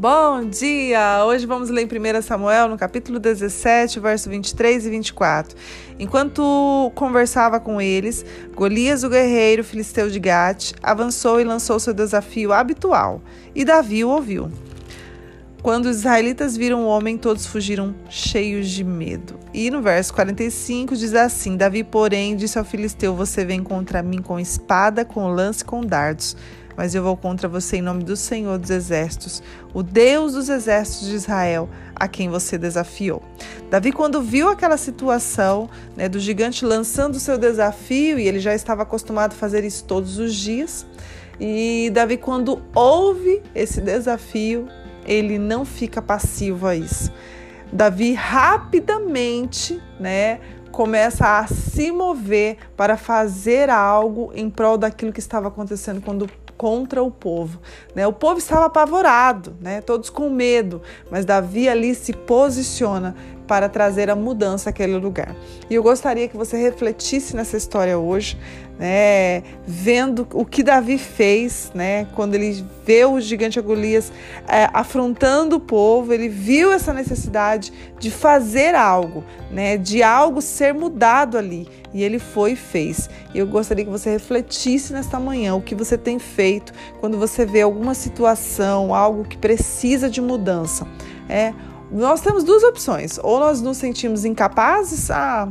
Bom dia! Hoje vamos ler em 1 Samuel, no capítulo 17, verso 23 e 24. Enquanto conversava com eles, Golias, o guerreiro filisteu de Gate, avançou e lançou seu desafio habitual, e Davi o ouviu. Quando os israelitas viram o homem, todos fugiram cheios de medo. E no verso 45 diz assim: Davi, porém, disse ao filisteu: Você vem contra mim com espada, com lance, com dardos mas eu vou contra você em nome do Senhor dos Exércitos, o Deus dos Exércitos de Israel, a quem você desafiou. Davi, quando viu aquela situação né, do gigante lançando o seu desafio, e ele já estava acostumado a fazer isso todos os dias, e Davi, quando ouve esse desafio, ele não fica passivo a isso. Davi rapidamente, né, começa a se mover para fazer algo em prol daquilo que estava acontecendo quando contra o povo. Né? O povo estava apavorado, né? todos com medo, mas Davi ali se posiciona para trazer a mudança àquele lugar. E eu gostaria que você refletisse nessa história hoje, né, vendo o que Davi fez, né, quando ele vê o gigante Golias é, afrontando o povo, ele viu essa necessidade de fazer algo, né, de algo ser mudado ali. E ele foi e fez. E eu gostaria que você refletisse nesta manhã o que você tem feito quando você vê alguma situação, algo que precisa de mudança. É, nós temos duas opções. Ou nós nos sentimos incapazes, ah,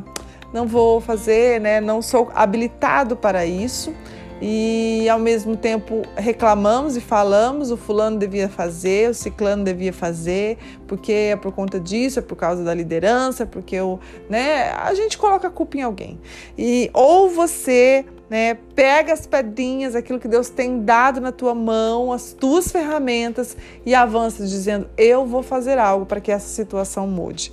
não vou fazer, né? Não sou habilitado para isso. E ao mesmo tempo reclamamos e falamos, o fulano devia fazer, o ciclano devia fazer, porque é por conta disso, é por causa da liderança, porque eu, né, a gente coloca a culpa em alguém. E ou você né? Pega as pedrinhas, aquilo que Deus tem dado na tua mão, as tuas ferramentas e avança dizendo: Eu vou fazer algo para que essa situação mude.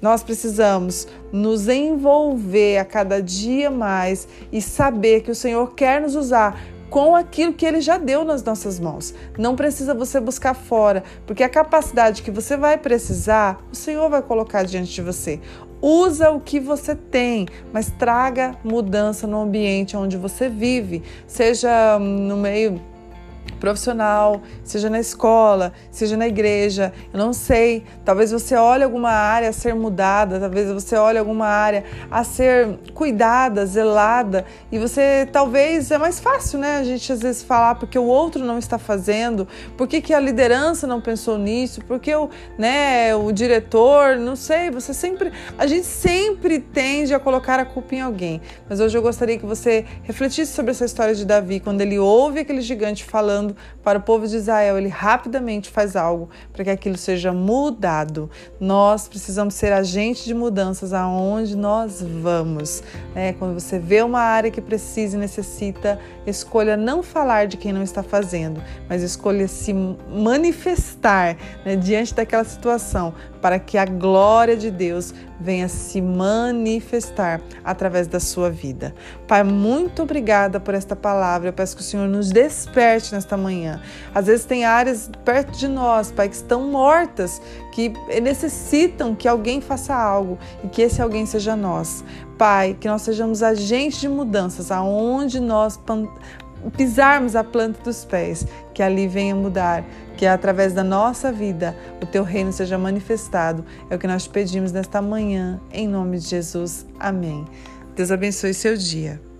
Nós precisamos nos envolver a cada dia mais e saber que o Senhor quer nos usar com aquilo que ele já deu nas nossas mãos. Não precisa você buscar fora, porque a capacidade que você vai precisar, o Senhor vai colocar diante de você. Usa o que você tem, mas traga mudança no ambiente onde você vive, seja no meio profissional, seja na escola, seja na igreja, eu não sei. Talvez você olhe alguma área a ser mudada, talvez você olhe alguma área a ser cuidada, zelada, e você talvez é mais fácil, né? A gente às vezes falar porque o outro não está fazendo, por que, que a liderança não pensou nisso, porque o, né, o diretor, não sei, você sempre, a gente sempre tende a colocar a culpa em alguém. Mas hoje eu gostaria que você refletisse sobre essa história de Davi, quando ele ouve aquele gigante falando para o povo de Israel, ele rapidamente faz algo para que aquilo seja mudado. Nós precisamos ser agentes de mudanças aonde nós vamos. É, quando você vê uma área que precisa e necessita, escolha não falar de quem não está fazendo, mas escolha se manifestar né, diante daquela situação para que a glória de Deus venha se manifestar através da sua vida. Pai, muito obrigada por esta palavra. Eu peço que o Senhor nos desperte nesta manhã. Às vezes tem áreas perto de nós, Pai, que estão mortas, que necessitam que alguém faça algo e que esse alguém seja nós. Pai, que nós sejamos agentes de mudanças aonde nós pisarmos a planta dos pés, que ali venha mudar, que através da nossa vida o teu reino seja manifestado. É o que nós pedimos nesta manhã, em nome de Jesus. Amém. Deus abençoe seu dia.